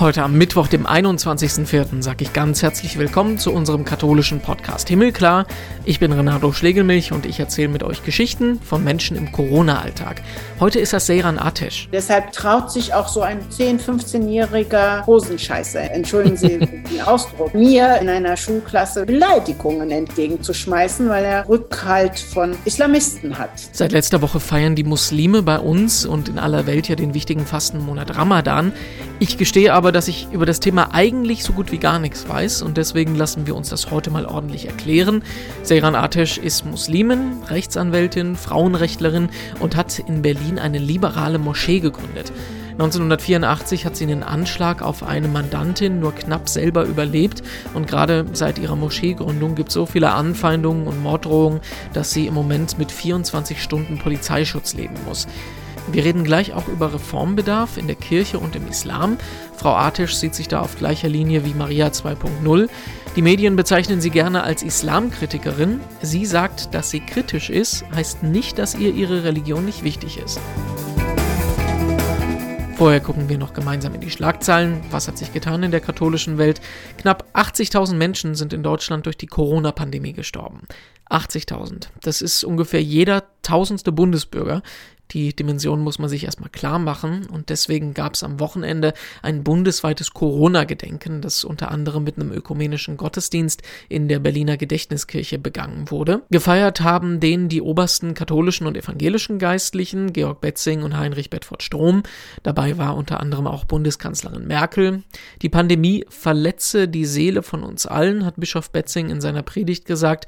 Heute am Mittwoch, dem 21.04., sage ich ganz herzlich willkommen zu unserem katholischen Podcast Himmelklar. Ich bin Renato Schlegelmilch und ich erzähle mit euch Geschichten von Menschen im Corona-Alltag. Heute ist das Seyran Atesh. Deshalb traut sich auch so ein 10-, 15-jähriger Hosenscheißer, entschuldigen Sie den Ausdruck, mir in einer Schulklasse Beleidigungen entgegenzuschmeißen, weil er Rückhalt von Islamisten hat. Seit letzter Woche feiern die Muslime bei uns und in aller Welt ja den wichtigen Fastenmonat Ramadan. Ich gestehe aber, dass ich über das Thema eigentlich so gut wie gar nichts weiß und deswegen lassen wir uns das heute mal ordentlich erklären. Seyran Atesh ist Muslimin, Rechtsanwältin, Frauenrechtlerin und hat in Berlin eine liberale Moschee gegründet. 1984 hat sie einen Anschlag auf eine Mandantin nur knapp selber überlebt und gerade seit ihrer Moscheegründung gibt es so viele Anfeindungen und Morddrohungen, dass sie im Moment mit 24 Stunden Polizeischutz leben muss. Wir reden gleich auch über Reformbedarf in der Kirche und im Islam. Frau Artisch sieht sich da auf gleicher Linie wie Maria 2.0. Die Medien bezeichnen sie gerne als Islamkritikerin. Sie sagt, dass sie kritisch ist, heißt nicht, dass ihr ihre Religion nicht wichtig ist. Vorher gucken wir noch gemeinsam in die Schlagzeilen. Was hat sich getan in der katholischen Welt? Knapp 80.000 Menschen sind in Deutschland durch die Corona-Pandemie gestorben. 80.000. Das ist ungefähr jeder tausendste Bundesbürger. Die Dimension muss man sich erstmal klar machen und deswegen gab es am Wochenende ein bundesweites Corona-Gedenken, das unter anderem mit einem ökumenischen Gottesdienst in der Berliner Gedächtniskirche begangen wurde. Gefeiert haben den die obersten katholischen und evangelischen Geistlichen, Georg Betzing und Heinrich Bedford Strom. Dabei war unter anderem auch Bundeskanzlerin Merkel. Die Pandemie verletze die Seele von uns allen, hat Bischof Betzing in seiner Predigt gesagt.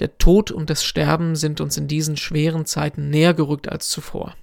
Der Tod und das Sterben sind uns in diesen schweren Zeiten näher gerückt als zuvor vor.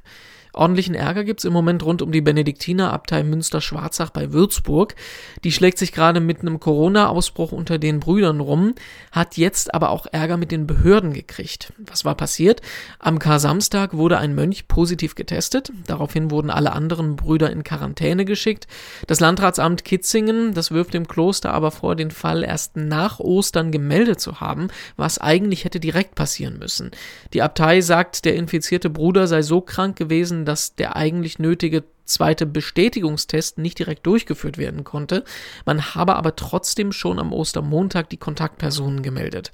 Ordentlichen Ärger gibt es im Moment rund um die Benediktinerabtei Münster-Schwarzach bei Würzburg. Die schlägt sich gerade mit einem Corona-Ausbruch unter den Brüdern rum, hat jetzt aber auch Ärger mit den Behörden gekriegt. Was war passiert? Am Kar-Samstag wurde ein Mönch positiv getestet. Daraufhin wurden alle anderen Brüder in Quarantäne geschickt. Das Landratsamt Kitzingen, das wirft dem Kloster aber vor, den Fall erst nach Ostern gemeldet zu haben, was eigentlich hätte direkt passieren müssen. Die Abtei sagt, der infizierte Bruder sei so krank gewesen, dass der eigentlich nötige zweite Bestätigungstest nicht direkt durchgeführt werden konnte. Man habe aber trotzdem schon am Ostermontag die Kontaktpersonen gemeldet.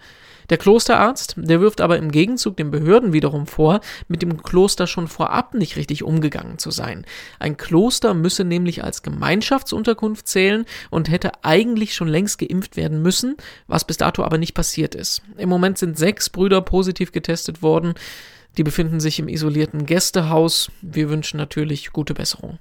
Der Klosterarzt, der wirft aber im Gegenzug den Behörden wiederum vor, mit dem Kloster schon vorab nicht richtig umgegangen zu sein. Ein Kloster müsse nämlich als Gemeinschaftsunterkunft zählen und hätte eigentlich schon längst geimpft werden müssen, was bis dato aber nicht passiert ist. Im Moment sind sechs Brüder positiv getestet worden. Die befinden sich im isolierten Gästehaus. Wir wünschen natürlich gute Besserung.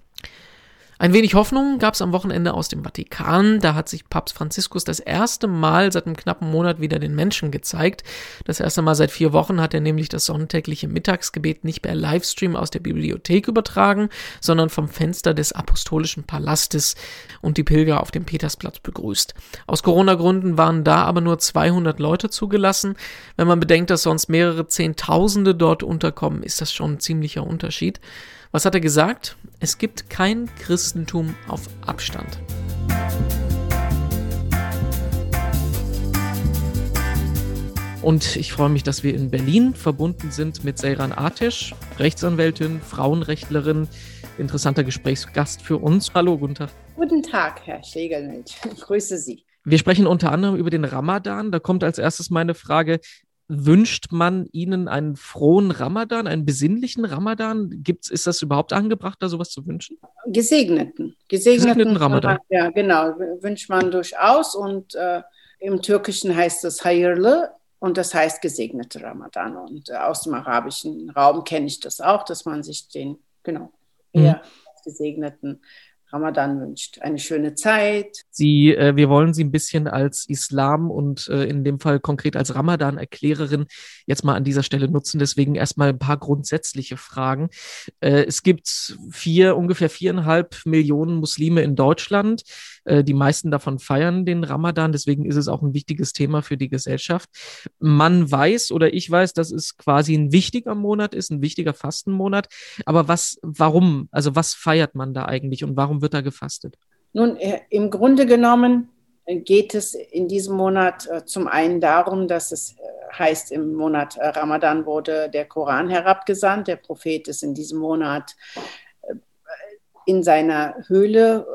Ein wenig Hoffnung gab es am Wochenende aus dem Vatikan. Da hat sich Papst Franziskus das erste Mal seit einem knappen Monat wieder den Menschen gezeigt. Das erste Mal seit vier Wochen hat er nämlich das sonntägliche Mittagsgebet nicht per Livestream aus der Bibliothek übertragen, sondern vom Fenster des Apostolischen Palastes und die Pilger auf dem Petersplatz begrüßt. Aus Corona-Gründen waren da aber nur 200 Leute zugelassen. Wenn man bedenkt, dass sonst mehrere Zehntausende dort unterkommen, ist das schon ein ziemlicher Unterschied. Was hat er gesagt? Es gibt kein Christentum auf Abstand. Und ich freue mich, dass wir in Berlin verbunden sind mit Seyran Atesh, Rechtsanwältin, Frauenrechtlerin, interessanter Gesprächsgast für uns. Hallo, guten Tag. Guten Tag, Herr Schlegelmilch. Ich grüße Sie. Wir sprechen unter anderem über den Ramadan. Da kommt als erstes meine Frage, wünscht man ihnen einen frohen Ramadan, einen besinnlichen Ramadan? Gibt's, ist das überhaupt angebracht, da sowas zu wünschen? Gesegneten. Gesegneten, Gesegneten Ramadan. Ja, genau, wünscht man durchaus. Und äh, im Türkischen heißt es Hayırlı und das heißt gesegnete Ramadan. Und äh, aus dem arabischen Raum kenne ich das auch, dass man sich den, genau, eher mhm. gesegneten Ramadan wünscht. Eine schöne Zeit. Sie, äh, wir wollen Sie ein bisschen als Islam und äh, in dem Fall konkret als Ramadan-Erklärerin jetzt mal an dieser Stelle nutzen. Deswegen erstmal ein paar grundsätzliche Fragen. Äh, es gibt vier, ungefähr viereinhalb Millionen Muslime in Deutschland. Äh, die meisten davon feiern den Ramadan. Deswegen ist es auch ein wichtiges Thema für die Gesellschaft. Man weiß oder ich weiß, dass es quasi ein wichtiger Monat ist, ein wichtiger Fastenmonat. Aber was, warum? Also was feiert man da eigentlich und warum wird da gefastet? Nun, äh, im Grunde genommen äh, geht es in diesem Monat zum einen darum, dass es heißt, im Monat Ramadan wurde der Koran herabgesandt. Der Prophet ist in diesem Monat in seiner Höhle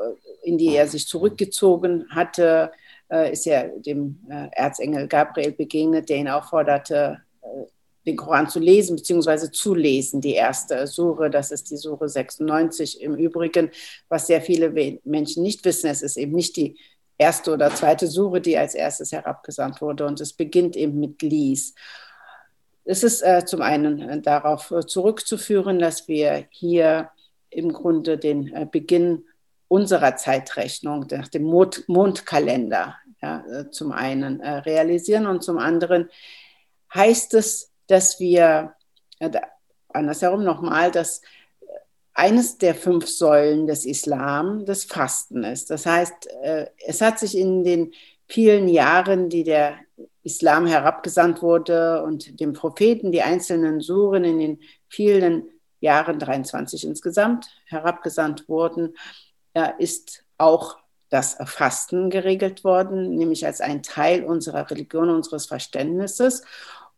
in die er sich zurückgezogen hatte, äh, ist er dem äh, Erzengel Gabriel begegnet, der ihn aufforderte, äh, den Koran zu lesen bzw. zu lesen, die erste Sure, das ist die Sure 96 im Übrigen, was sehr viele Menschen nicht wissen, es ist eben nicht die erste oder zweite Sure, die als erstes herabgesandt wurde und es beginnt eben mit Lies. Es ist äh, zum einen darauf zurückzuführen, dass wir hier im Grunde den äh, Beginn unserer Zeitrechnung nach dem Mond Mondkalender ja, äh, zum einen äh, realisieren und zum anderen heißt es, dass wir, andersherum nochmal, dass eines der fünf Säulen des Islam das Fasten ist. Das heißt, es hat sich in den vielen Jahren, die der Islam herabgesandt wurde und dem Propheten die einzelnen Suren in den vielen Jahren, 23 insgesamt, herabgesandt wurden, ist auch das Fasten geregelt worden, nämlich als ein Teil unserer Religion, unseres Verständnisses.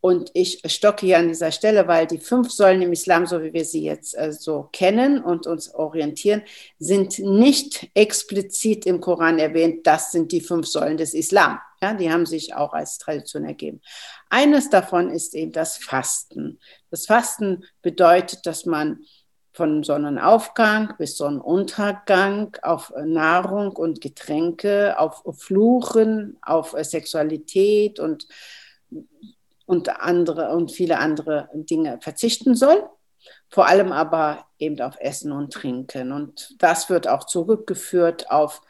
Und ich stocke hier an dieser Stelle, weil die fünf Säulen im Islam, so wie wir sie jetzt äh, so kennen und uns orientieren, sind nicht explizit im Koran erwähnt. Das sind die fünf Säulen des Islam. Ja, die haben sich auch als Tradition ergeben. Eines davon ist eben das Fasten. Das Fasten bedeutet, dass man von Sonnenaufgang bis Sonnenuntergang auf Nahrung und Getränke, auf Fluchen, auf Sexualität und und andere und viele andere Dinge verzichten soll. Vor allem aber eben auf Essen und Trinken. Und das wird auch zurückgeführt auf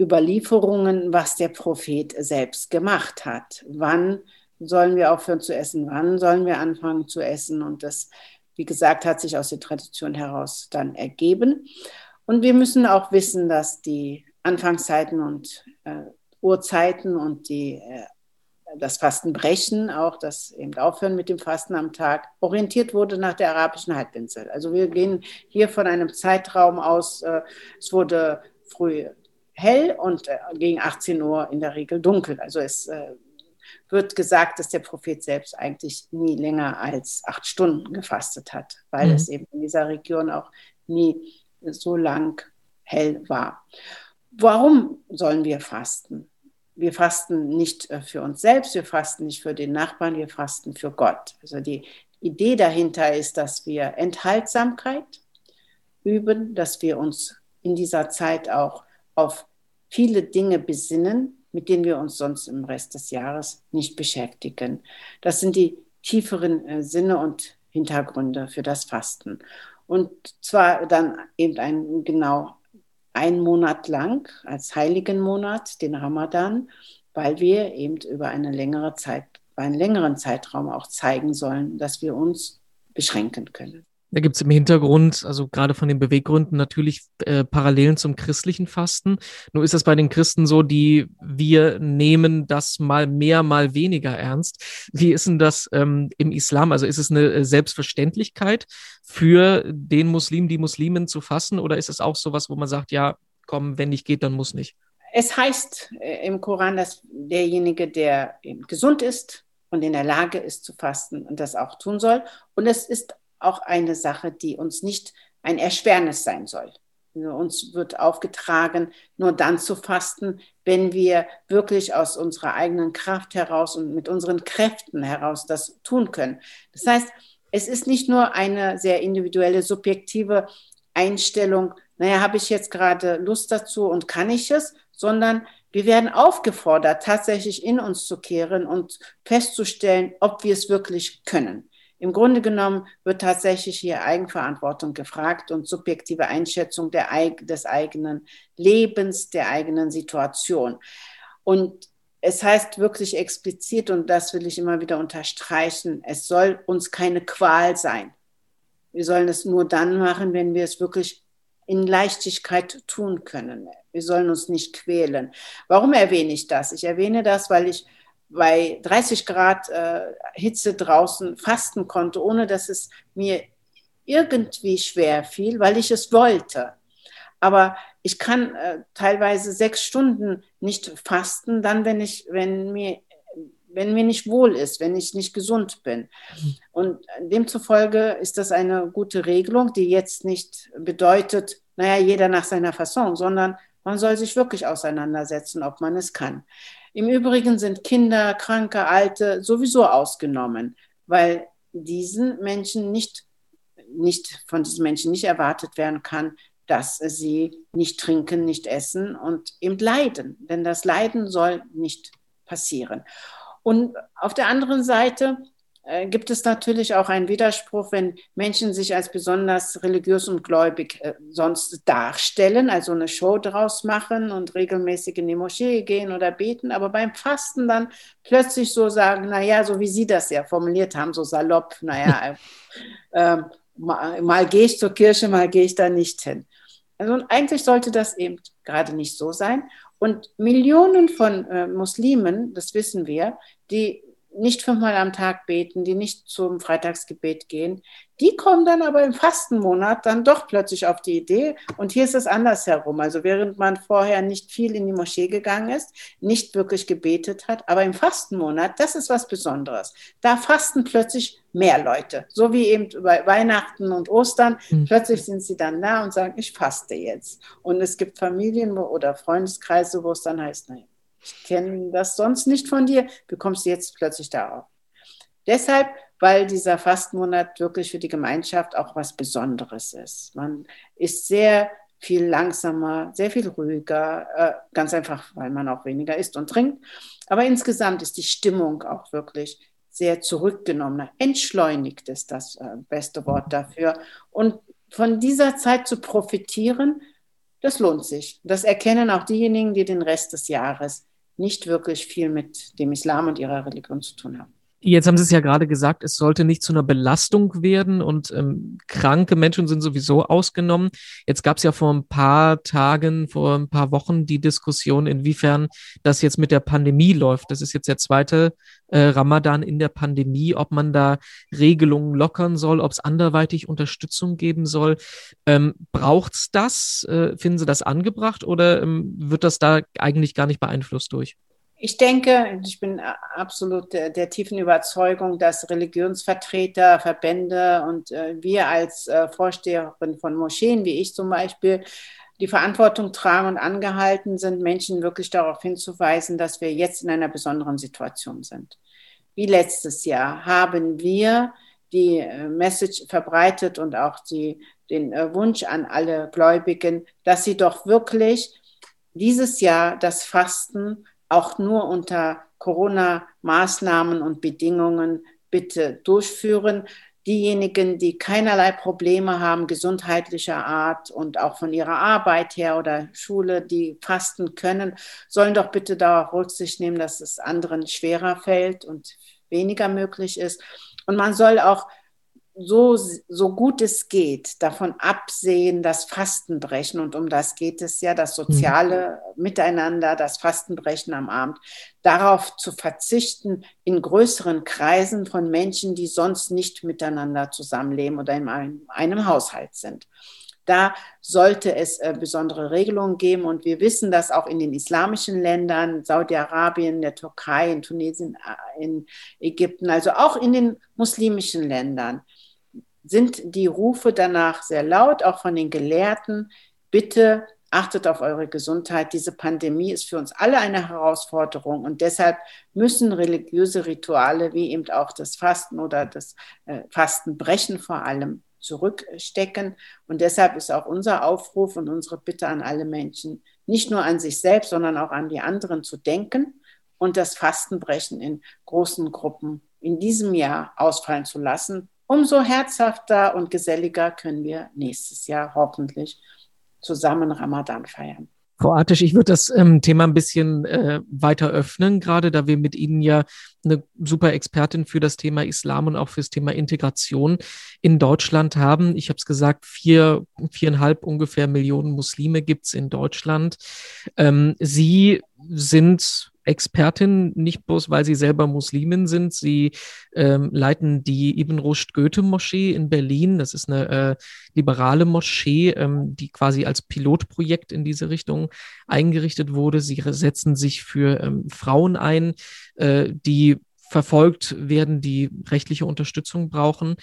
Überlieferungen, was der Prophet selbst gemacht hat. Wann sollen wir aufhören zu essen? Wann sollen wir anfangen zu essen? Und das, wie gesagt, hat sich aus der Tradition heraus dann ergeben. Und wir müssen auch wissen, dass die Anfangszeiten und äh, Uhrzeiten und die äh, das Fastenbrechen, auch das eben Aufhören mit dem Fasten am Tag, orientiert wurde nach der arabischen Halbinsel. Also wir gehen hier von einem Zeitraum aus, äh, es wurde früh hell und äh, gegen 18 Uhr in der Regel dunkel. Also es äh, wird gesagt, dass der Prophet selbst eigentlich nie länger als acht Stunden gefastet hat, weil mhm. es eben in dieser Region auch nie so lang hell war. Warum sollen wir fasten? wir fasten nicht äh, für uns selbst, wir fasten nicht für den Nachbarn, wir fasten für Gott. Also die Idee dahinter ist, dass wir Enthaltsamkeit üben, dass wir uns in dieser Zeit auch auf viele Dinge besinnen, mit denen wir uns sonst im Rest des Jahres nicht beschäftigen. Das sind die tieferen äh, Sinne und Hintergründe für das Fasten. Und zwar dann eben ein genau einen Monat lang als heiligen Monat, den Ramadan, weil wir eben über eine längere Zeit, einen längeren Zeitraum auch zeigen sollen, dass wir uns beschränken können. Da gibt es im Hintergrund, also gerade von den Beweggründen, natürlich äh, Parallelen zum christlichen Fasten. Nur ist das bei den Christen so, die wir nehmen das mal mehr, mal weniger ernst. Wie ist denn das ähm, im Islam? Also ist es eine äh, Selbstverständlichkeit für den Muslim, die Muslimen zu fasten? Oder ist es auch sowas, wo man sagt, ja, komm, wenn nicht geht, dann muss nicht? Es heißt äh, im Koran, dass derjenige, der gesund ist und in der Lage ist zu fasten und das auch tun soll. Und es ist auch eine Sache, die uns nicht ein Erschwernis sein soll. Also uns wird aufgetragen, nur dann zu fasten, wenn wir wirklich aus unserer eigenen Kraft heraus und mit unseren Kräften heraus das tun können. Das heißt, es ist nicht nur eine sehr individuelle, subjektive Einstellung, naja, habe ich jetzt gerade Lust dazu und kann ich es, sondern wir werden aufgefordert, tatsächlich in uns zu kehren und festzustellen, ob wir es wirklich können. Im Grunde genommen wird tatsächlich hier Eigenverantwortung gefragt und subjektive Einschätzung der, des eigenen Lebens, der eigenen Situation. Und es heißt wirklich explizit, und das will ich immer wieder unterstreichen, es soll uns keine Qual sein. Wir sollen es nur dann machen, wenn wir es wirklich in Leichtigkeit tun können. Wir sollen uns nicht quälen. Warum erwähne ich das? Ich erwähne das, weil ich bei 30 Grad äh, Hitze draußen fasten konnte, ohne dass es mir irgendwie schwer fiel, weil ich es wollte. Aber ich kann äh, teilweise sechs Stunden nicht fasten, dann, wenn ich, wenn mir, wenn mir nicht wohl ist, wenn ich nicht gesund bin. Und demzufolge ist das eine gute Regelung, die jetzt nicht bedeutet, naja, jeder nach seiner Fasson, sondern Man soll sich wirklich auseinandersetzen, ob man es kann. Im Übrigen sind Kinder, Kranke, Alte sowieso ausgenommen, weil diesen Menschen nicht, nicht von diesen Menschen nicht erwartet werden kann, dass sie nicht trinken, nicht essen und eben leiden. Denn das Leiden soll nicht passieren. Und auf der anderen Seite gibt es natürlich auch einen Widerspruch, wenn Menschen sich als besonders religiös und gläubig äh, sonst darstellen, also eine Show draus machen und regelmäßig in die Moschee gehen oder beten, aber beim Fasten dann plötzlich so sagen, naja, so wie Sie das ja formuliert haben, so salopp, naja, äh, mal, mal gehe ich zur Kirche, mal gehe ich da nicht hin. Also eigentlich sollte das eben gerade nicht so sein. Und Millionen von äh, Muslimen, das wissen wir, die nicht fünfmal am Tag beten, die nicht zum Freitagsgebet gehen, die kommen dann aber im Fastenmonat dann doch plötzlich auf die Idee. Und hier ist es andersherum. Also während man vorher nicht viel in die Moschee gegangen ist, nicht wirklich gebetet hat, aber im Fastenmonat, das ist was Besonderes. Da fasten plötzlich mehr Leute. So wie eben bei Weihnachten und Ostern. Mhm. Plötzlich sind sie dann da und sagen, ich faste jetzt. Und es gibt Familien oder Freundeskreise, wo es dann heißt, nein, ich kenne das sonst nicht von dir, bekommst du jetzt plötzlich darauf. Deshalb, weil dieser Fastenmonat wirklich für die Gemeinschaft auch was Besonderes ist. Man ist sehr viel langsamer, sehr viel ruhiger, äh, ganz einfach, weil man auch weniger isst und trinkt. Aber insgesamt ist die Stimmung auch wirklich sehr zurückgenommener. Entschleunigt ist das äh, beste Wort dafür. Und von dieser Zeit zu profitieren, das lohnt sich. Das erkennen auch diejenigen, die den Rest des Jahres nicht wirklich viel mit dem Islam und ihrer Religion zu tun haben. Jetzt haben Sie es ja gerade gesagt, es sollte nicht zu einer Belastung werden und ähm, kranke Menschen sind sowieso ausgenommen. Jetzt gab es ja vor ein paar Tagen, vor ein paar Wochen die Diskussion, inwiefern das jetzt mit der Pandemie läuft. Das ist jetzt der zweite äh, Ramadan in der Pandemie, ob man da Regelungen lockern soll, ob es anderweitig Unterstützung geben soll. Ähm, Braucht es das? Äh, finden Sie das angebracht oder ähm, wird das da eigentlich gar nicht beeinflusst durch? Ich denke, ich bin absolut der, der, tiefen Überzeugung, dass Religionsvertreter, Verbände und äh, wir als äh, Vorsteherin von Moscheen, wie ich zum Beispiel, die Verantwortung tragen und angehalten sind, Menschen wirklich darauf hinzuweisen, dass wir jetzt in einer besonderen Situation sind. Wie letztes Jahr haben wir die äh, Message verbreitet und auch die, den äh, Wunsch an alle Gläubigen, dass sie doch wirklich dieses Jahr das Fasten auch nur unter Corona-Maßnahmen und Bedingungen bitte durchführen. Diejenigen, die keinerlei Probleme haben, gesundheitlicher Art und auch von ihrer Arbeit her oder Schule, die fasten können, sollen doch bitte darauf Rücksicht nehmen, dass es anderen schwerer fällt und weniger möglich ist. Und man soll auch so, so gut es geht, davon absehen, das Fastenbrechen, und um das geht es ja, das soziale mhm. Miteinander, das Fastenbrechen am Abend, darauf zu verzichten in größeren Kreisen von Menschen, die sonst nicht miteinander zusammenleben oder in einem, einem Haushalt sind. Da sollte es äh, besondere Regelungen geben. Und wir wissen, dass auch in den islamischen Ländern, Saudi-Arabien, der Türkei, in Tunesien, äh, in Ägypten, also auch in den muslimischen Ländern, sind die Rufe danach sehr laut, auch von den Gelehrten. Bitte achtet auf eure Gesundheit. Diese Pandemie ist für uns alle eine Herausforderung und deshalb müssen religiöse Rituale wie eben auch das Fasten oder das äh, Fastenbrechen vor allem zurückstecken. Und deshalb ist auch unser Aufruf und unsere Bitte an alle Menschen, nicht nur an sich selbst, sondern auch an die anderen zu denken und das Fastenbrechen in großen Gruppen in diesem Jahr ausfallen zu lassen, umso herzhafter und geselliger können wir nächstes Jahr hoffentlich zusammen Ramadan feiern. Frau Artisch, ich würde das ähm, Thema ein bisschen äh, weiter öffnen, gerade da wir mit Ihnen ja eine super Expertin für das Thema Islam und auch fürs Thema Integration in Deutschland haben. Ich habe es gesagt, vier, viereinhalb ungefähr Millionen Muslime gibt es in Deutschland. Ähm, Sie sind Expertin, nicht bloß weil sie selber Muslimin sind. Sie ähm, leiten die Ibn Rushd Goethe Moschee in Berlin. Das ist eine äh, liberale Moschee, ähm, die quasi als Pilotprojekt in diese Richtung eingerichtet wurde. Sie setzen sich für ähm, Frauen ein, äh, die verfolgt werden, die rechtliche Unterstützung brauchen.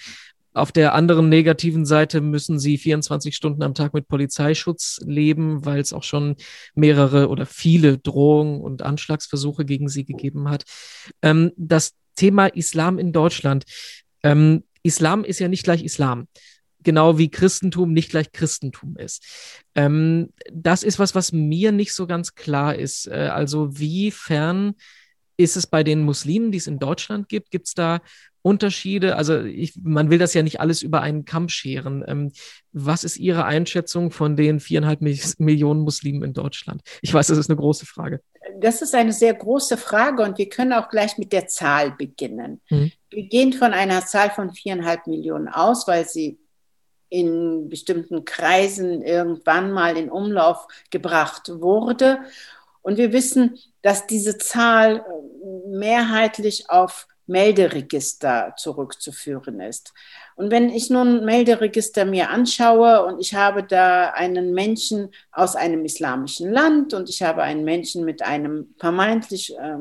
Auf der anderen negativen Seite müssen sie 24 Stunden am Tag mit Polizeischutz leben, weil es auch schon mehrere oder viele Drohungen und Anschlagsversuche gegen sie gegeben hat. Ähm, das Thema Islam in Deutschland. Ähm, Islam ist ja nicht gleich Islam genau wie Christentum nicht gleich Christentum ist. Ähm, das ist was, was mir nicht so ganz klar ist. Äh, also wiefern ist es bei den Muslimen, die es in Deutschland gibt, gibt es da Unterschiede? Also ich, man will das ja nicht alles über einen Kamm scheren. Ähm, was ist Ihre Einschätzung von den viereinhalb Millionen Muslimen in Deutschland? Ich weiß, das ist eine große Frage. Das ist eine sehr große Frage und wir können auch gleich mit der Zahl beginnen. Hm. Wir gehen von einer Zahl von viereinhalb Millionen aus, weil sie in bestimmten Kreisen irgendwann mal in Umlauf gebracht wurde. Und wir wissen, dass diese Zahl äh, mehrheitlich auf Melderegister zurückzuführen ist. Und wenn ich nun Melderegister mir anschaue und ich habe da einen Menschen aus einem islamischen Land und ich habe einen Menschen mit einem vermeintlich äh,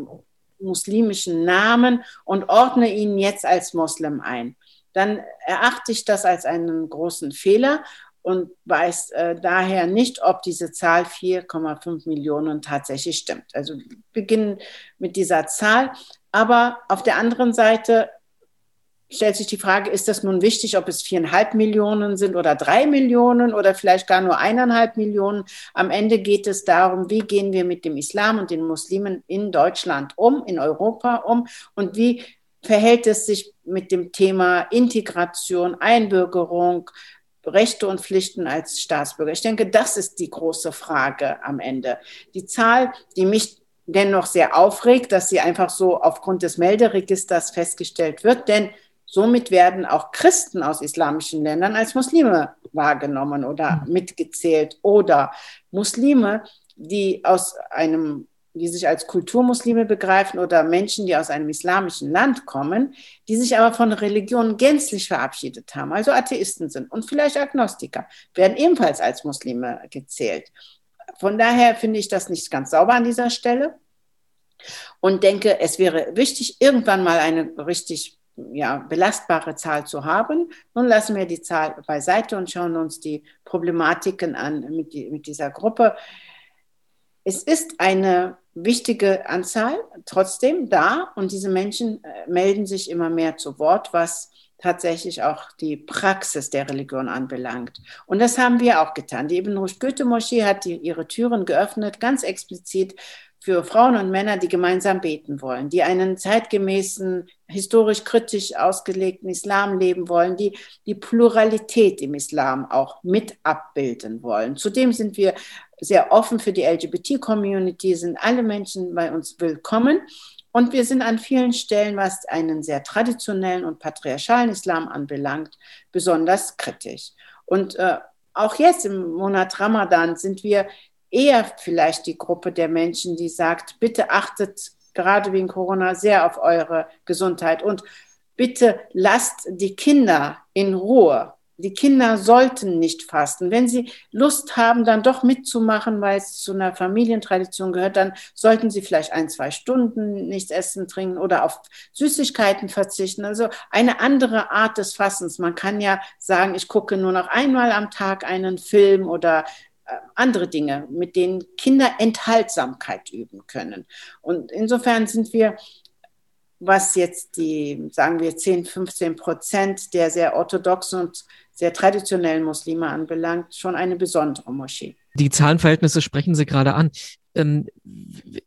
muslimischen Namen und ordne ihn jetzt als Moslem ein, dann erachte ich das als einen großen Fehler und weiß äh, daher nicht, ob diese Zahl 4,5 Millionen tatsächlich stimmt. Also beginnen mit dieser Zahl. Aber auf der anderen Seite stellt sich die Frage, ist das nun wichtig, ob es viereinhalb Millionen sind oder drei Millionen oder vielleicht gar nur eineinhalb Millionen? Am Ende geht es darum, wie gehen wir mit dem Islam und den Muslimen in Deutschland um, in Europa um und wie verhält es sich mit dem Thema Integration, Einbürgerung, Rechte und Pflichten als Staatsbürger? Ich denke, das ist die große Frage am Ende. Die Zahl, die mich dennoch sehr aufregt, dass sie einfach so aufgrund des Melderegisters festgestellt wird, denn somit werden auch Christen aus islamischen Ländern als Muslime wahrgenommen oder hm. mitgezählt oder Muslime, die aus einem die sich als Kulturmuslime begreifen oder Menschen, die aus einem islamischen Land kommen, die sich aber von Religion gänzlich verabschiedet haben, also Atheisten sind und vielleicht Agnostiker, werden ebenfalls als Muslime gezählt. Von daher finde ich das nicht ganz sauber an dieser Stelle und denke, es wäre wichtig, irgendwann mal eine richtig ja, belastbare Zahl zu haben. Nun lassen wir die Zahl beiseite und schauen uns die Problematiken an mit, die, mit dieser Gruppe. Es ist eine wichtige Anzahl trotzdem da und diese Menschen äh, melden sich immer mehr zu Wort, was tatsächlich auch die Praxis der Religion anbelangt. Und das haben wir auch getan. Die Ibn Rushd Goethe Moschee hat die, ihre Türen geöffnet, ganz explizit für Frauen und Männer, die gemeinsam beten wollen, die einen zeitgemäßen, historisch kritisch ausgelegten Islam leben wollen, die die Pluralität im Islam auch mit abbilden wollen. Zudem sind wir sehr offen für die LGBT-Community, sind alle Menschen bei uns willkommen. Und wir sind an vielen Stellen, was einen sehr traditionellen und patriarchalen Islam anbelangt, besonders kritisch. Und äh, auch jetzt im Monat Ramadan sind wir eher vielleicht die Gruppe der Menschen, die sagt, bitte achtet gerade wegen Corona sehr auf eure Gesundheit und bitte lasst die Kinder in Ruhe die Kinder sollten nicht fasten. Wenn sie Lust haben, dann doch mitzumachen, weil es zu einer Familientradition gehört, dann sollten sie vielleicht ein, zwei Stunden nichts essen, trinken oder auf Süßigkeiten verzichten. Also eine andere Art des Fastens. Man kann ja sagen, ich gucke nur noch einmal am Tag einen Film oder äh, andere Dinge, mit denen Kinder Enthaltsamkeit üben können. Und insofern sind wir was jetzt die, sagen wir, 10, 15 Prozent der sehr orthodoxen und sehr traditionellen Muslime anbelangt, schon eine besondere Moschee. Die Zahlenverhältnisse sprechen Sie gerade an. Ähm,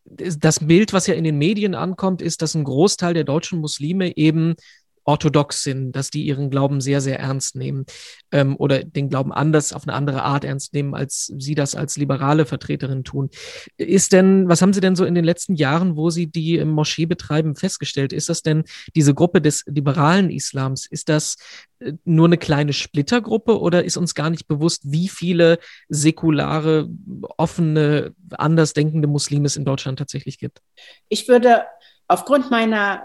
das Bild, was ja in den Medien ankommt, ist, dass ein Großteil der deutschen Muslime eben orthodox sind, dass die ihren Glauben sehr, sehr ernst nehmen ähm, oder den Glauben anders, auf eine andere Art ernst nehmen, als Sie das als liberale Vertreterin tun. Ist denn, was haben Sie denn so in den letzten Jahren, wo Sie die Moschee betreiben, festgestellt? Ist das denn diese Gruppe des liberalen Islams? Ist das äh, nur eine kleine Splittergruppe oder ist uns gar nicht bewusst, wie viele säkulare, offene, andersdenkende Muslime es in Deutschland tatsächlich gibt? Ich würde aufgrund meiner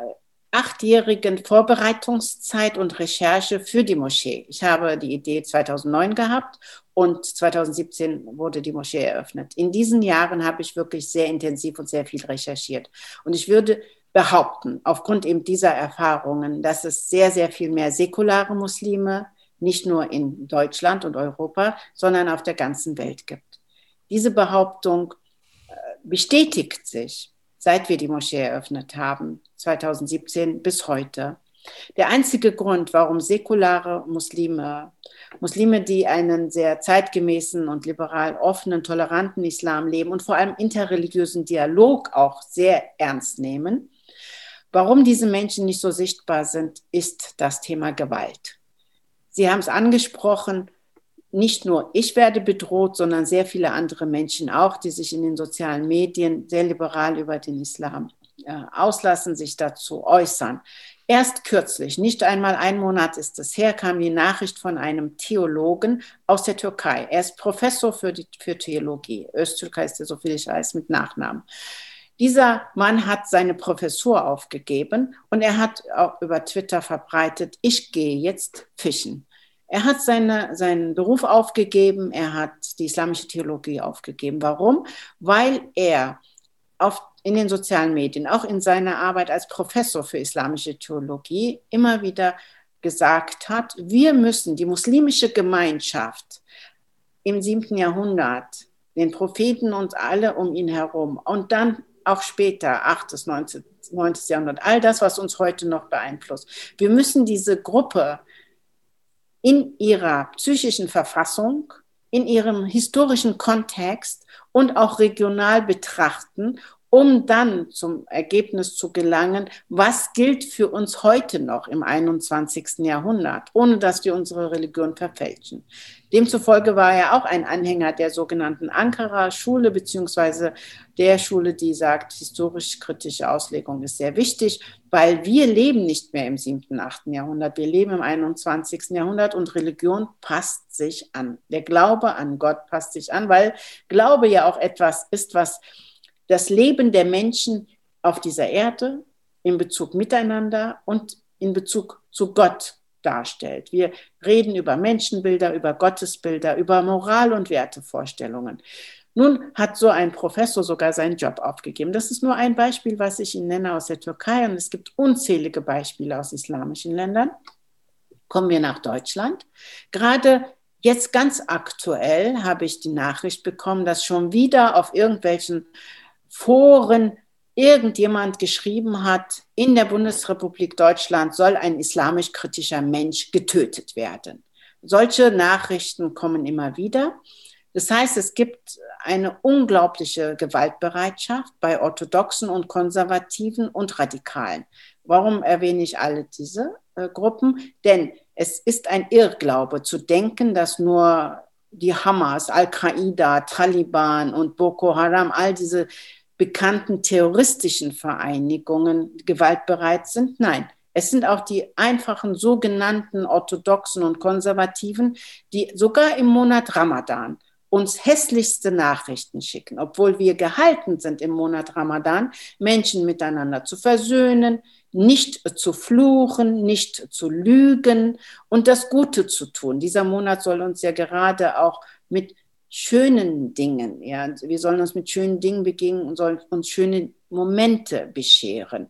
achtjährigen Vorbereitungszeit und Recherche für die Moschee. Ich habe die Idee 2009 gehabt und 2017 wurde die Moschee eröffnet. In diesen Jahren habe ich wirklich sehr intensiv und sehr viel recherchiert. Und ich würde behaupten, aufgrund eben dieser Erfahrungen, dass es sehr, sehr viel mehr säkulare Muslime, nicht nur in Deutschland und Europa, sondern auf der ganzen Welt gibt. Diese Behauptung äh, bestätigt sich, seit wir die Moschee eröffnet haben, 2017 bis heute. Der einzige Grund, warum säkulare Muslime, Muslime, die einen sehr zeitgemäßen und liberal offenen, toleranten Islam leben und vor allem interreligiösen Dialog auch sehr ernst nehmen, warum diese Menschen nicht so sichtbar sind, ist das Thema Gewalt. Sie haben es angesprochen, nicht nur ich werde bedroht, sondern sehr viele andere Menschen auch, die sich in den sozialen Medien sehr liberal über den Islam äh, auslassen, sich dazu äußern. Erst kürzlich, nicht einmal ein Monat ist es her, kam die Nachricht von einem Theologen aus der Türkei. Er ist Professor für, die, für Theologie. Öztürk heißt er, soviel ich weiß, mit Nachnamen. Dieser Mann hat seine Professur aufgegeben und er hat auch über Twitter verbreitet, ich gehe jetzt fischen. Er hat seine, seinen Beruf aufgegeben, er hat die islamische Theologie aufgegeben. Warum? Weil er auf in den sozialen Medien, auch in seiner Arbeit als Professor für islamische Theologie, immer wieder gesagt hat, wir müssen die muslimische Gemeinschaft im siebten Jahrhundert, den Propheten und alle um ihn herum und dann auch später, 8., 9., 9. Jahrhundert, all das, was uns heute noch beeinflusst. Wir müssen diese Gruppe in ihrer psychischen Verfassung, in ihrem historischen Kontext und auch regional betrachten um dann zum Ergebnis zu gelangen, was gilt für uns heute noch im 21. Jahrhundert, ohne dass wir unsere Religion verfälschen. Demzufolge war er auch ein Anhänger der sogenannten Ankara-Schule, beziehungsweise der Schule, die sagt, historisch-kritische Auslegung ist sehr wichtig, weil wir leben nicht mehr im 7., 8. Jahrhundert, wir leben im 21. Jahrhundert und Religion passt sich an. Der Glaube an Gott passt sich an, weil Glaube ja auch etwas ist, was das Leben der Menschen auf dieser Erde in Bezug miteinander und in Bezug zu Gott darstellt. Wir reden über Menschenbilder, über Gottesbilder, über Moral- und Wertevorstellungen. Nun hat so ein Professor sogar seinen Job aufgegeben. Das ist nur ein Beispiel, was ich Ihnen nenne aus der Türkei. Und es gibt unzählige Beispiele aus islamischen Ländern. Kommen wir nach Deutschland. Gerade jetzt ganz aktuell habe ich die Nachricht bekommen, dass schon wieder auf irgendwelchen Foren irgendjemand geschrieben hat, in der Bundesrepublik Deutschland soll ein islamisch kritischer Mensch getötet werden. Solche Nachrichten kommen immer wieder. Das heißt, es gibt eine unglaubliche Gewaltbereitschaft bei Orthodoxen und Konservativen und Radikalen. Warum erwähne ich alle diese äh, Gruppen? Denn es ist ein Irrglaube zu denken, dass nur die Hamas, Al-Qaida, Taliban und Boko Haram, all diese bekannten terroristischen Vereinigungen gewaltbereit sind. Nein, es sind auch die einfachen sogenannten Orthodoxen und Konservativen, die sogar im Monat Ramadan uns hässlichste Nachrichten schicken, obwohl wir gehalten sind im Monat Ramadan, Menschen miteinander zu versöhnen, nicht zu fluchen, nicht zu lügen und das Gute zu tun. Dieser Monat soll uns ja gerade auch mit schönen Dingen. Ja, wir sollen uns mit schönen Dingen begegnen und sollen uns schöne Momente bescheren.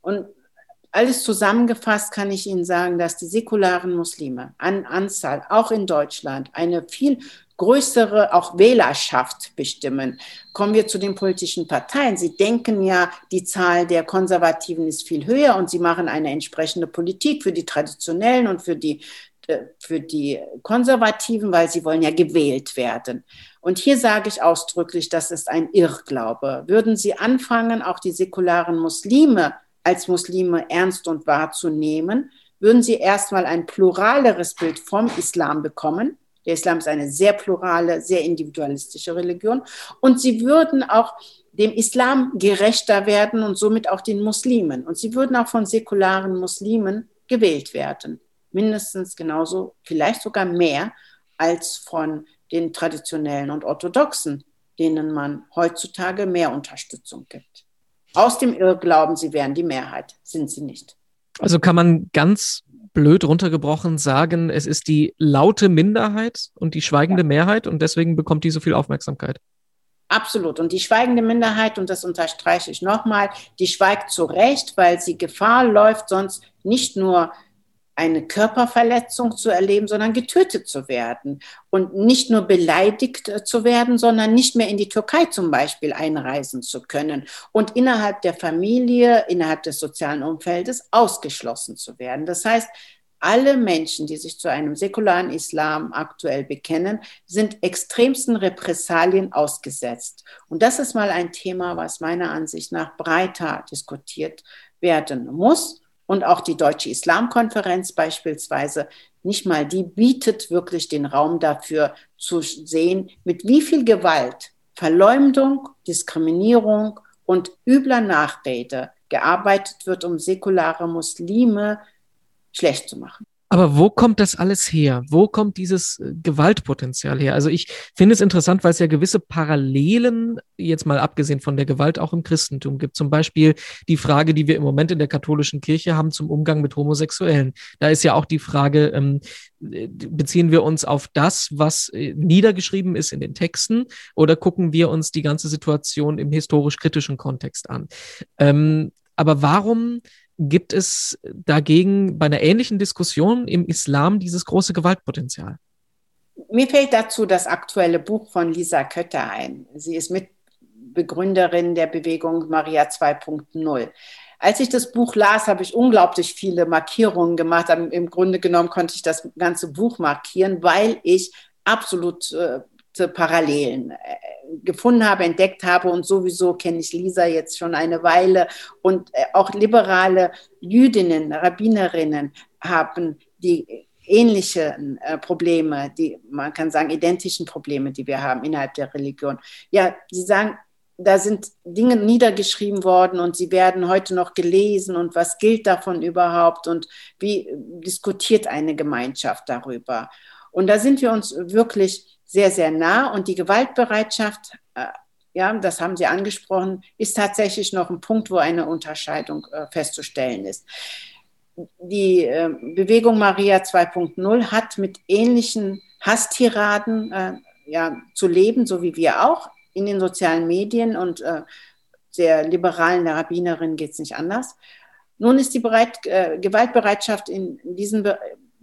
Und alles zusammengefasst kann ich Ihnen sagen, dass die säkularen Muslime an Anzahl auch in Deutschland eine viel größere auch Wählerschaft bestimmen. Kommen wir zu den politischen Parteien. Sie denken ja, die Zahl der Konservativen ist viel höher und sie machen eine entsprechende Politik für die Traditionellen und für die äh, für die Konservativen, weil sie wollen ja gewählt werden. Und hier sage ich ausdrücklich, das ist ein Irrglaube. Würden Sie anfangen, auch die säkularen Muslime als Muslime ernst und wahrzunehmen, würden Sie erstmal ein pluraleres Bild vom Islam bekommen. Der Islam ist eine sehr plurale, sehr individualistische Religion. Und Sie würden auch dem Islam gerechter werden und somit auch den Muslimen. Und Sie würden auch von säkularen Muslimen gewählt werden mindestens genauso, vielleicht sogar mehr als von den traditionellen und orthodoxen, denen man heutzutage mehr Unterstützung gibt. Aus dem Irrglauben, sie wären die Mehrheit, sind sie nicht. Also kann man ganz blöd runtergebrochen sagen, es ist die laute Minderheit und die schweigende ja. Mehrheit und deswegen bekommt die so viel Aufmerksamkeit. Absolut. Und die schweigende Minderheit, und das unterstreiche ich nochmal, die schweigt zu Recht, weil sie Gefahr läuft, sonst nicht nur eine Körperverletzung zu erleben, sondern getötet zu werden und nicht nur beleidigt äh, zu werden, sondern nicht mehr in die Türkei zum Beispiel einreisen zu können und innerhalb der Familie, innerhalb des sozialen Umfeldes ausgeschlossen zu werden. Das heißt, alle Menschen, die sich zu einem säkularen Islam aktuell bekennen, sind extremsten Repressalien ausgesetzt. Und das ist mal ein Thema, was meiner Ansicht nach breiter diskutiert werden muss und auch die Deutsche Islamkonferenz beispielsweise, nicht mal die bietet wirklich den Raum dafür zu sehen, mit wie viel Gewalt, Verleumdung, Diskriminierung und übler Nachrede gearbeitet wird, um säkulare Muslime schlecht zu machen. Aber wo kommt das alles her? Wo kommt dieses äh, Gewaltpotenzial her? Also ich finde es interessant, weil es ja gewisse Parallelen, jetzt mal abgesehen von der Gewalt, auch im Christentum gibt. Zum Beispiel die Frage, die wir im Moment in der katholischen Kirche haben zum Umgang mit Homosexuellen. Da ist ja auch die Frage, ähm, äh, beziehen wir uns auf das, was äh, niedergeschrieben ist in den Texten, oder gucken wir uns die ganze Situation im historisch-kritischen Kontext an? Ähm, aber warum gibt es dagegen bei einer ähnlichen Diskussion im Islam dieses große Gewaltpotenzial? Mir fällt dazu das aktuelle Buch von Lisa Kötter ein. Sie ist Mitbegründerin der Bewegung Maria 2.0. Als ich das Buch las, habe ich unglaublich viele Markierungen gemacht. Im Grunde genommen konnte ich das ganze Buch markieren, weil ich absolut äh, Parallelen äh, gefunden habe, entdeckt habe und sowieso kenne ich Lisa jetzt schon eine Weile und äh, auch liberale Jüdinnen, Rabbinerinnen haben die ähnlichen äh, Probleme, die man kann sagen identischen Probleme, die wir haben innerhalb der Religion. Ja, sie sagen, da sind Dinge niedergeschrieben worden und sie werden heute noch gelesen und was gilt davon überhaupt und wie diskutiert eine Gemeinschaft darüber. Und da sind wir uns wirklich sehr, sehr nah und die Gewaltbereitschaft, äh, ja, das haben Sie angesprochen, ist tatsächlich noch ein Punkt, wo eine Unterscheidung äh, festzustellen ist. Die äh, Bewegung Maria 2.0 hat mit ähnlichen Hasstiraden äh, ja, zu leben, so wie wir auch in den sozialen Medien und äh, der liberalen Rabbinerin geht es nicht anders. Nun ist die Bereit, äh, Gewaltbereitschaft in, in diesem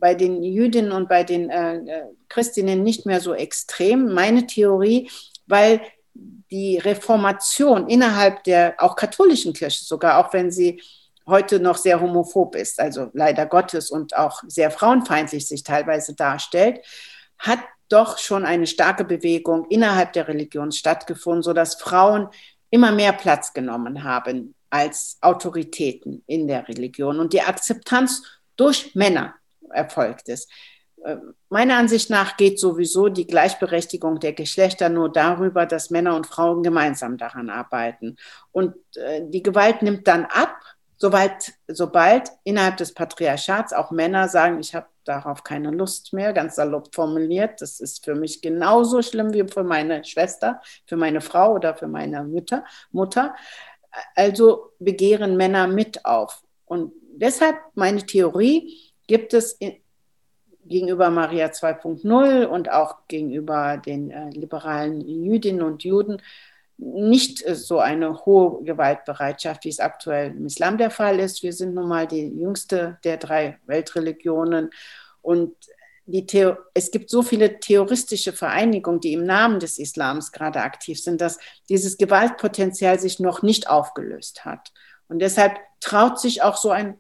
bei den Jüdinnen und bei den äh, äh, Christinnen nicht mehr so extrem. Meine Theorie, weil die Reformation innerhalb der auch katholischen Kirche sogar, auch wenn sie heute noch sehr homophob ist, also leider Gottes und auch sehr frauenfeindlich sich teilweise darstellt, hat doch schon eine starke Bewegung innerhalb der Religion stattgefunden, sodass Frauen immer mehr Platz genommen haben als Autoritäten in der Religion und die Akzeptanz durch Männer erfolgt ist. Äh, meiner Ansicht nach geht sowieso die Gleichberechtigung der Geschlechter nur darüber, dass Männer und Frauen gemeinsam daran arbeiten. Und äh, die Gewalt nimmt dann ab, sobald, sobald innerhalb des Patriarchats auch Männer sagen, ich habe darauf keine Lust mehr, ganz salopp formuliert. Das ist für mich genauso schlimm wie für meine Schwester, für meine Frau oder für meine Mutter. Mutter. Also begehren Männer mit auf. Und deshalb meine Theorie, gibt es gegenüber Maria 2.0 und auch gegenüber den äh, liberalen Jüdinnen und Juden nicht äh, so eine hohe Gewaltbereitschaft, wie es aktuell im Islam der Fall ist. Wir sind nun mal die jüngste der drei Weltreligionen und es gibt so viele terroristische Vereinigungen, die im Namen des Islams gerade aktiv sind, dass dieses Gewaltpotenzial sich noch nicht aufgelöst hat. Und deshalb traut sich auch so ein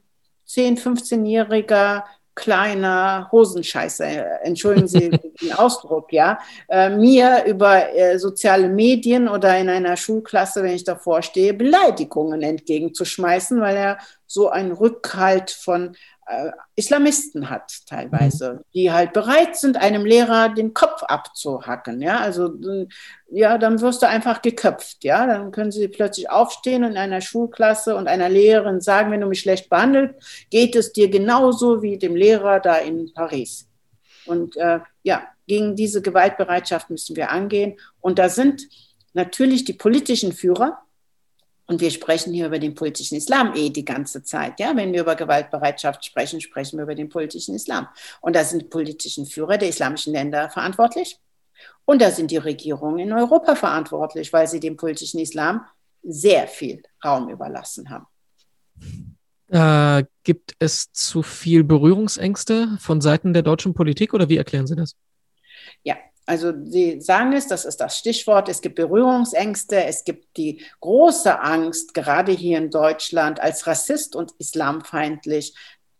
10-, 15-jähriger kleiner Hosenscheißer, entschuldigen Sie den Ausdruck, ja, äh, mir über äh, soziale Medien oder in einer Schulklasse, wenn ich davor stehe, Beleidigungen entgegenzuschmeißen, weil er so einen Rückhalt von Islamisten hat teilweise, mhm. die halt bereit sind, einem Lehrer den Kopf abzuhacken. Ja, also ja, dann wirst du einfach geköpft. Ja, dann können sie plötzlich aufstehen und in einer Schulklasse und einer Lehrerin sagen, wenn du mich schlecht behandelt, geht es dir genauso wie dem Lehrer da in Paris. Und äh, ja, gegen diese Gewaltbereitschaft müssen wir angehen. Und da sind natürlich die politischen Führer, und wir sprechen hier über den politischen Islam eh die ganze Zeit. Ja, wenn wir über Gewaltbereitschaft sprechen, sprechen wir über den politischen Islam. Und da sind die politischen Führer der islamischen Länder verantwortlich. Und da sind die Regierungen in Europa verantwortlich, weil sie dem politischen Islam sehr viel Raum überlassen haben. Äh, gibt es zu viel Berührungsängste von Seiten der deutschen Politik oder wie erklären Sie das? Ja, also Sie sagen es, das ist das Stichwort. Es gibt Berührungsängste, es gibt die große Angst, gerade hier in Deutschland als Rassist und islamfeindlich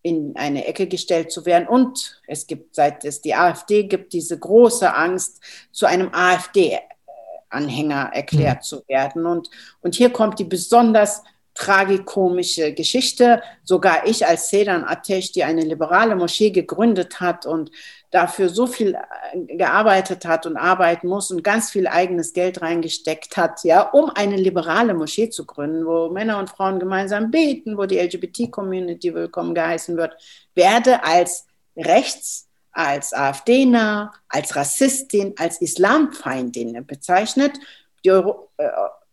in eine Ecke gestellt zu werden. Und es gibt, seit es die AfD gibt, diese große Angst, zu einem AfD-Anhänger erklärt mhm. zu werden. Und, und hier kommt die besonders tragikomische Geschichte. Sogar ich als Sedan Atesh, die eine liberale Moschee gegründet hat und dafür so viel äh, gearbeitet hat und arbeiten muss und ganz viel eigenes Geld reingesteckt hat, ja, um eine liberale Moschee zu gründen, wo Männer und Frauen gemeinsam beten, wo die LGBT-Community willkommen geheißen wird, werde als rechts, als AfD-nah, als Rassistin, als Islamfeindin bezeichnet. Die Euro äh,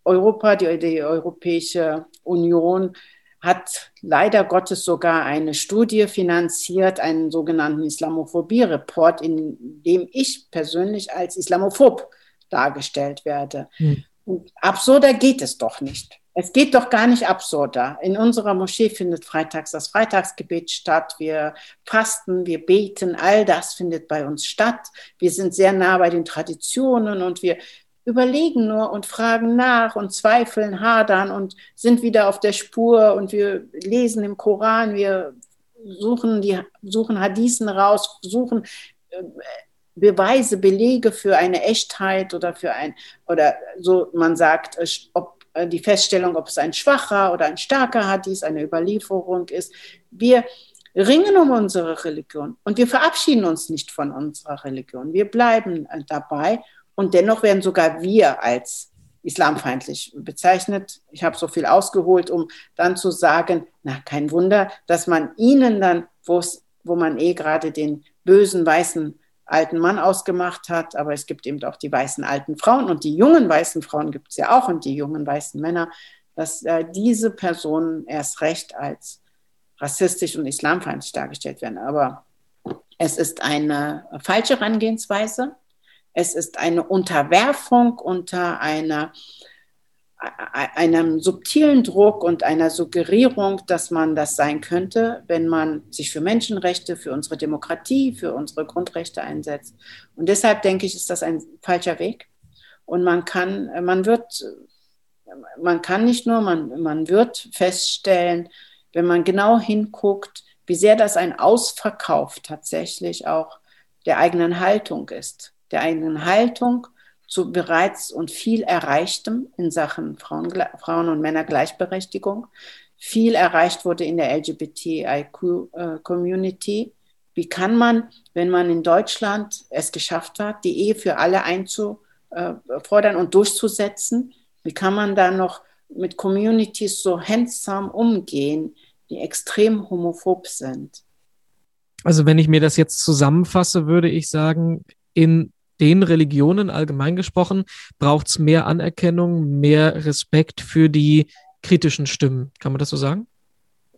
Europa, die, die Europäische Union hat leider Gottes sogar eine Studie finanziert, einen sogenannten Islamophobie-Report, in dem ich persönlich als Islamophob dargestellt werde. Hm. Und absurder geht es doch nicht. Es geht doch gar nicht absurder. In unserer Moschee findet freitags das Freitagsgebet statt. Wir fasten, wir beten, all das findet bei uns statt. Wir sind sehr nah bei den Traditionen und wir überlegen nur und fragen nach und zweifeln, hadern und sind wieder auf der Spur und wir lesen im Koran, wir suchen, die, suchen Hadithen raus, suchen äh, Beweise, Belege für eine Echtheit oder für ein, oder so man sagt, ob äh, die Feststellung, ob es ein schwacher oder ein starker Hadith, eine Überlieferung ist. Wir ringen um unsere Religion und wir verabschieden uns nicht von unserer Religion. Wir bleiben äh, dabei und dennoch werden sogar wir als islamfeindlich bezeichnet. Ich habe so viel ausgeholt, um dann zu sagen, na, kein Wunder, dass man ihnen dann, wo man eh gerade den bösen weißen alten Mann ausgemacht hat, aber es gibt eben auch die weißen alten Frauen und die jungen weißen Frauen gibt es ja auch und die jungen weißen Männer, dass äh, diese Personen erst recht als rassistisch und islamfeindlich dargestellt werden. Aber es ist eine falsche Herangehensweise. Es ist eine Unterwerfung unter einer, einem subtilen Druck und einer Suggerierung, dass man das sein könnte, wenn man sich für Menschenrechte, für unsere Demokratie, für unsere Grundrechte einsetzt. Und deshalb denke ich, ist das ein falscher Weg. Und man kann, man wird, man kann nicht nur, man, man wird feststellen, wenn man genau hinguckt, wie sehr das ein Ausverkauf tatsächlich auch der eigenen Haltung ist der eigenen Haltung zu bereits und viel Erreichtem in Sachen Frauen, und Männer Gleichberechtigung. Viel erreicht wurde in der LGBTIQ-Community. Wie kann man, wenn man in Deutschland es geschafft hat, die Ehe für alle einzufordern und durchzusetzen, wie kann man da noch mit Communities so handsam umgehen, die extrem homophob sind? Also wenn ich mir das jetzt zusammenfasse, würde ich sagen, in den Religionen allgemein gesprochen braucht es mehr Anerkennung, mehr Respekt für die kritischen Stimmen. Kann man das so sagen?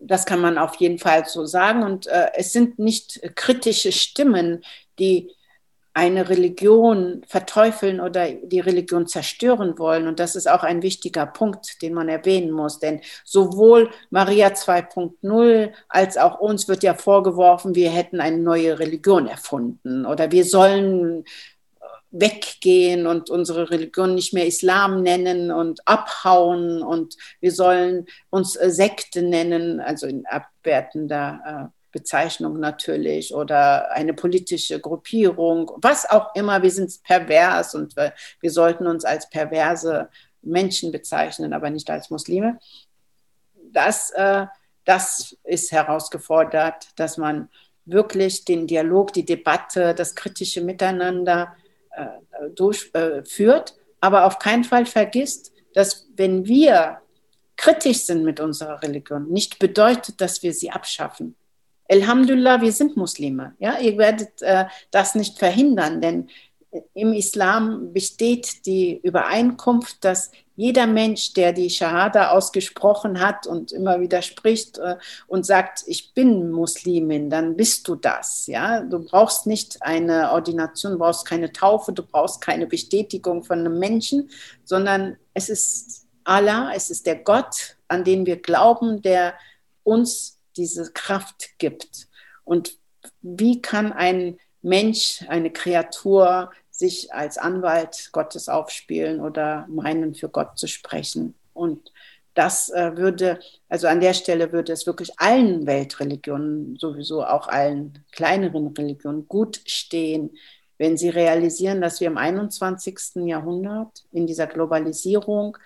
Das kann man auf jeden Fall so sagen. Und äh, es sind nicht kritische Stimmen, die eine Religion verteufeln oder die Religion zerstören wollen. Und das ist auch ein wichtiger Punkt, den man erwähnen muss. Denn sowohl Maria 2.0 als auch uns wird ja vorgeworfen, wir hätten eine neue Religion erfunden oder wir sollen weggehen und unsere Religion nicht mehr Islam nennen und abhauen und wir sollen uns äh, Sekte nennen, also in abwertender äh, Bezeichnung natürlich oder eine politische Gruppierung, was auch immer. Wir sind pervers und wir, wir sollten uns als perverse Menschen bezeichnen, aber nicht als Muslime. Das, äh, das ist herausgefordert, dass man wirklich den Dialog, die Debatte, das kritische Miteinander durchführt, äh, aber auf keinen Fall vergisst, dass wenn wir kritisch sind mit unserer Religion, nicht bedeutet, dass wir sie abschaffen. Alhamdulillah, wir sind Muslime. Ja, ihr werdet äh, das nicht verhindern, denn im Islam besteht die Übereinkunft, dass jeder Mensch, der die Shahada ausgesprochen hat und immer wieder spricht äh, und sagt, ich bin Muslimin, dann bist du das. Ja? Du brauchst nicht eine Ordination, du brauchst keine Taufe, du brauchst keine Bestätigung von einem Menschen, sondern es ist Allah, es ist der Gott, an den wir glauben, der uns diese Kraft gibt. Und wie kann ein Mensch, eine Kreatur sich als Anwalt Gottes aufspielen oder meinen, für Gott zu sprechen? Und das äh, würde, also an der Stelle würde es wirklich allen Weltreligionen, sowieso auch allen kleineren Religionen gut stehen, wenn sie realisieren, dass wir im 21. Jahrhundert in dieser Globalisierung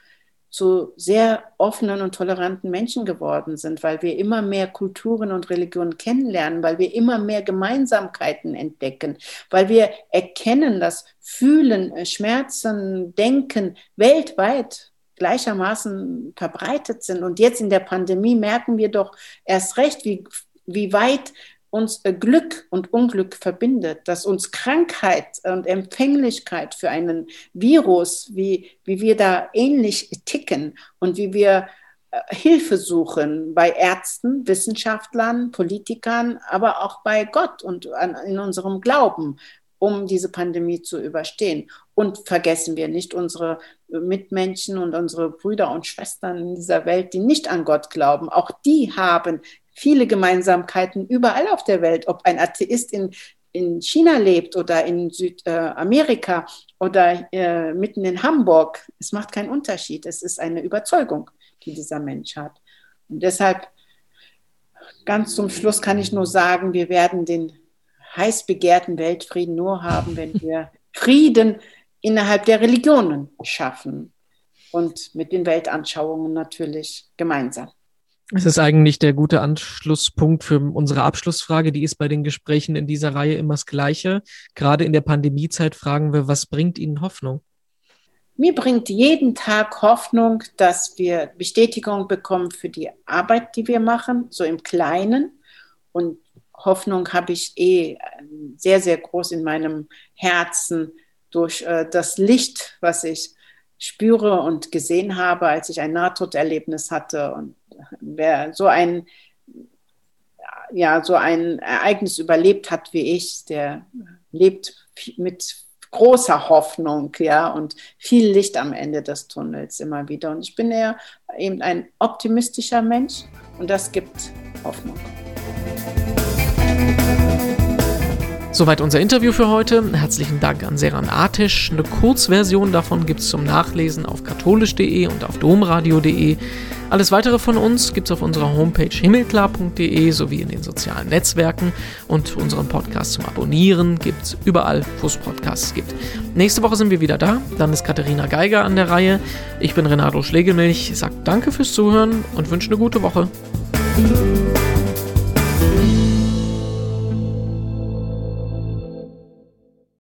zu sehr offenen und toleranten Menschen geworden sind, weil wir immer mehr Kulturen und Religionen kennenlernen, weil wir immer mehr Gemeinsamkeiten entdecken, weil wir erkennen, dass Fühlen, äh, Schmerzen, Denken weltweit gleichermaßen verbreitet sind. Und jetzt in der Pandemie merken wir doch erst recht, wie, wie weit uns äh, Glück und Unglück verbindet, dass uns Krankheit und Empfänglichkeit für einen Virus, wie, wie wir da ähnlich ticken und wie wir äh, Hilfe suchen bei Ärzten, Wissenschaftlern, Politikern, aber auch bei Gott und in unserem Glauben, um diese Pandemie zu überstehen. Und vergessen wir nicht unsere Mitmenschen und unsere Brüder und Schwestern in dieser Welt, die nicht an Gott glauben. Auch die haben viele Gemeinsamkeiten überall auf der Welt, ob ein Atheist in, in China lebt oder in Südamerika oder äh, mitten in Hamburg. Es macht keinen Unterschied. Es ist eine Überzeugung, die dieser Mensch hat. Und deshalb, ganz zum Schluss kann ich nur sagen, wir werden den heiß begehrten Weltfrieden nur haben, wenn wir Frieden innerhalb der Religionen schaffen und mit den Weltanschauungen natürlich gemeinsam. Es ist eigentlich der gute Anschlusspunkt für unsere Abschlussfrage. Die ist bei den Gesprächen in dieser Reihe immer das Gleiche. Gerade in der Pandemiezeit fragen wir, was bringt Ihnen Hoffnung? Mir bringt jeden Tag Hoffnung, dass wir Bestätigung bekommen für die Arbeit, die wir machen, so im Kleinen. Und Hoffnung habe ich eh sehr, sehr groß in meinem Herzen durch äh, das Licht, was ich spüre und gesehen habe, als ich ein Nahtoderlebnis hatte und wer so ein, ja, so ein Ereignis überlebt hat wie ich, der lebt mit großer Hoffnung, ja, und viel Licht am Ende des Tunnels immer wieder. Und ich bin eher eben ein optimistischer Mensch und das gibt Hoffnung. Soweit unser Interview für heute. Herzlichen Dank an Seran Artisch. Eine Kurzversion davon gibt es zum Nachlesen auf katholisch.de und auf domradio.de. Alles weitere von uns gibt es auf unserer Homepage himmelklar.de sowie in den sozialen Netzwerken und unseren Podcast zum Abonnieren gibt es überall, wo es Podcasts gibt. Nächste Woche sind wir wieder da. Dann ist Katharina Geiger an der Reihe. Ich bin Renato Schlegelmilch, sage danke fürs Zuhören und wünsche eine gute Woche.